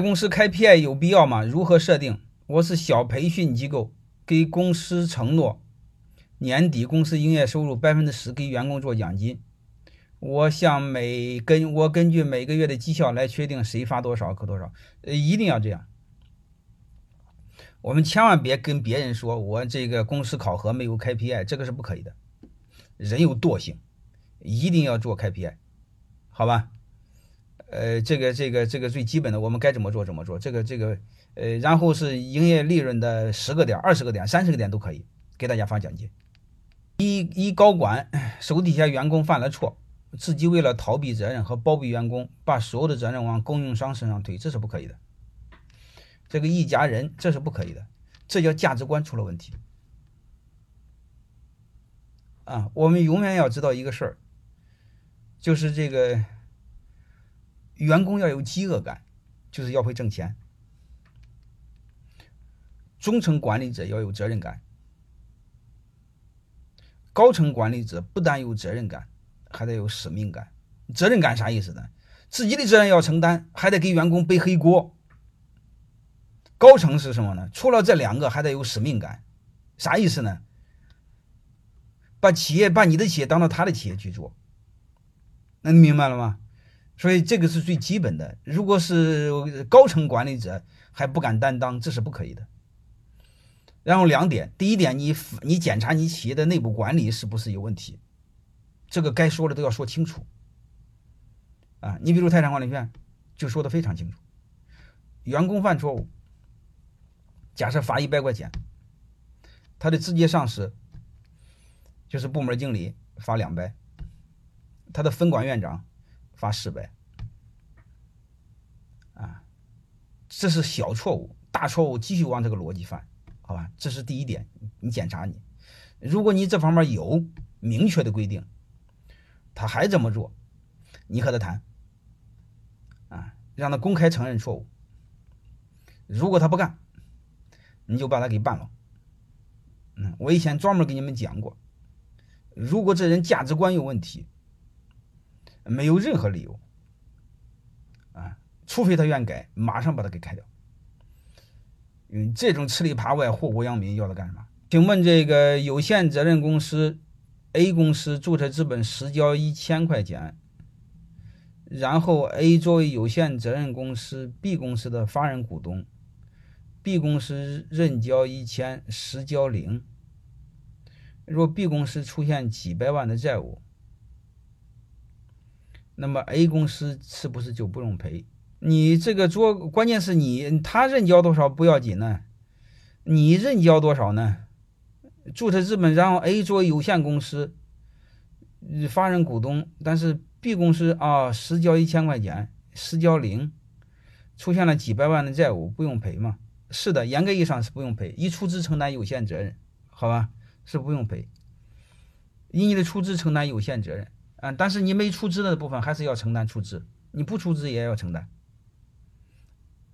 公司开 PI 有必要吗？如何设定？我是小培训机构，给公司承诺年底公司营业收入百分之十给员工做奖金。我想每根我根据每个月的绩效来确定谁发多少扣多少，呃，一定要这样。我们千万别跟别人说我这个公司考核没有开 PI，这个是不可以的。人有惰性，一定要做开 PI，好吧？呃，这个这个这个最基本的，我们该怎么做怎么做。这个这个呃，然后是营业利润的十个点、二十个点、三十个点都可以给大家发奖金。一一高管手底下员工犯了错。自己为了逃避责任和包庇员工，把所有的责任往供应商身上推，这是不可以的。这个一家人，这是不可以的，这叫价值观出了问题。啊，我们永远要知道一个事儿，就是这个员工要有饥饿感，就是要会挣钱；中层管理者要有责任感；高层管理者不但有责任感。还得有使命感，责任感啥意思呢？自己的责任要承担，还得给员工背黑锅。高层是什么呢？除了这两个，还得有使命感，啥意思呢？把企业把你的企业当做他的企业去做，那你明白了吗？所以这个是最基本的。如果是高层管理者还不敢担当，这是不可以的。然后两点，第一点，你你检查你企业的内部管理是不是有问题。这个该说的都要说清楚，啊，你比如泰山管理院就说的非常清楚，员工犯错误，假设罚一百块钱，他的直接上司就是部门经理罚两百，他的分管院长发誓呗，啊，这是小错误，大错误继续往这个逻辑犯，好吧？这是第一点，你检查你，如果你这方面有明确的规定。他还这么做，你和他谈，啊，让他公开承认错误。如果他不干，你就把他给办了。嗯，我以前专门给你们讲过，如果这人价值观有问题，没有任何理由，啊，除非他愿改，马上把他给开掉。嗯，这种吃里扒外、祸国殃民，要他干什么？请问这个有限责任公司？A 公司注册资本实交一千块钱，然后 A 作为有限责任公司 B 公司的法人股东，B 公司认交一千，实交零。若 B 公司出现几百万的债务，那么 A 公司是不是就不用赔？你这个做，关键是你他认交多少不要紧呢？你认交多少呢？注册资本，然后 A 作为有限公司，法人股东，但是 B 公司啊实交一千块钱，实交零，出现了几百万的债务，不用赔吗？是的，严格意义上是不用赔，一出资承担有限责任，好吧，是不用赔。以你的出资承担有限责任，嗯，但是你没出资的部分还是要承担出资，你不出资也要承担，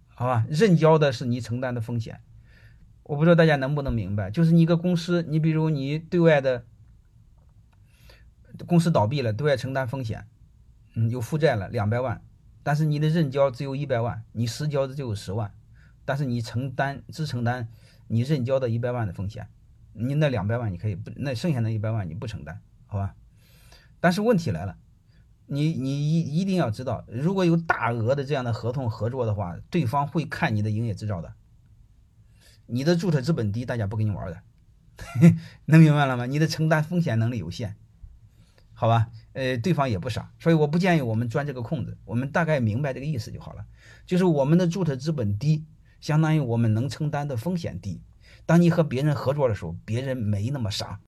好吧？认交的是你承担的风险。我不知道大家能不能明白，就是你一个公司，你比如你对外的公司倒闭了，对外承担风险，嗯，有负债了两百万，但是你的认交只有一百万，你实交的就有十万，但是你承担只承担你认交的一百万的风险，你那两百万你可以不，那剩下的一百万你不承担，好吧？但是问题来了，你你一一定要知道，如果有大额的这样的合同合作的话，对方会看你的营业执照的。你的注册资本低，大家不跟你玩的，能明白了吗？你的承担风险能力有限，好吧？呃，对方也不傻，所以我不建议我们钻这个空子。我们大概明白这个意思就好了。就是我们的注册资本低，相当于我们能承担的风险低。当你和别人合作的时候，别人没那么傻。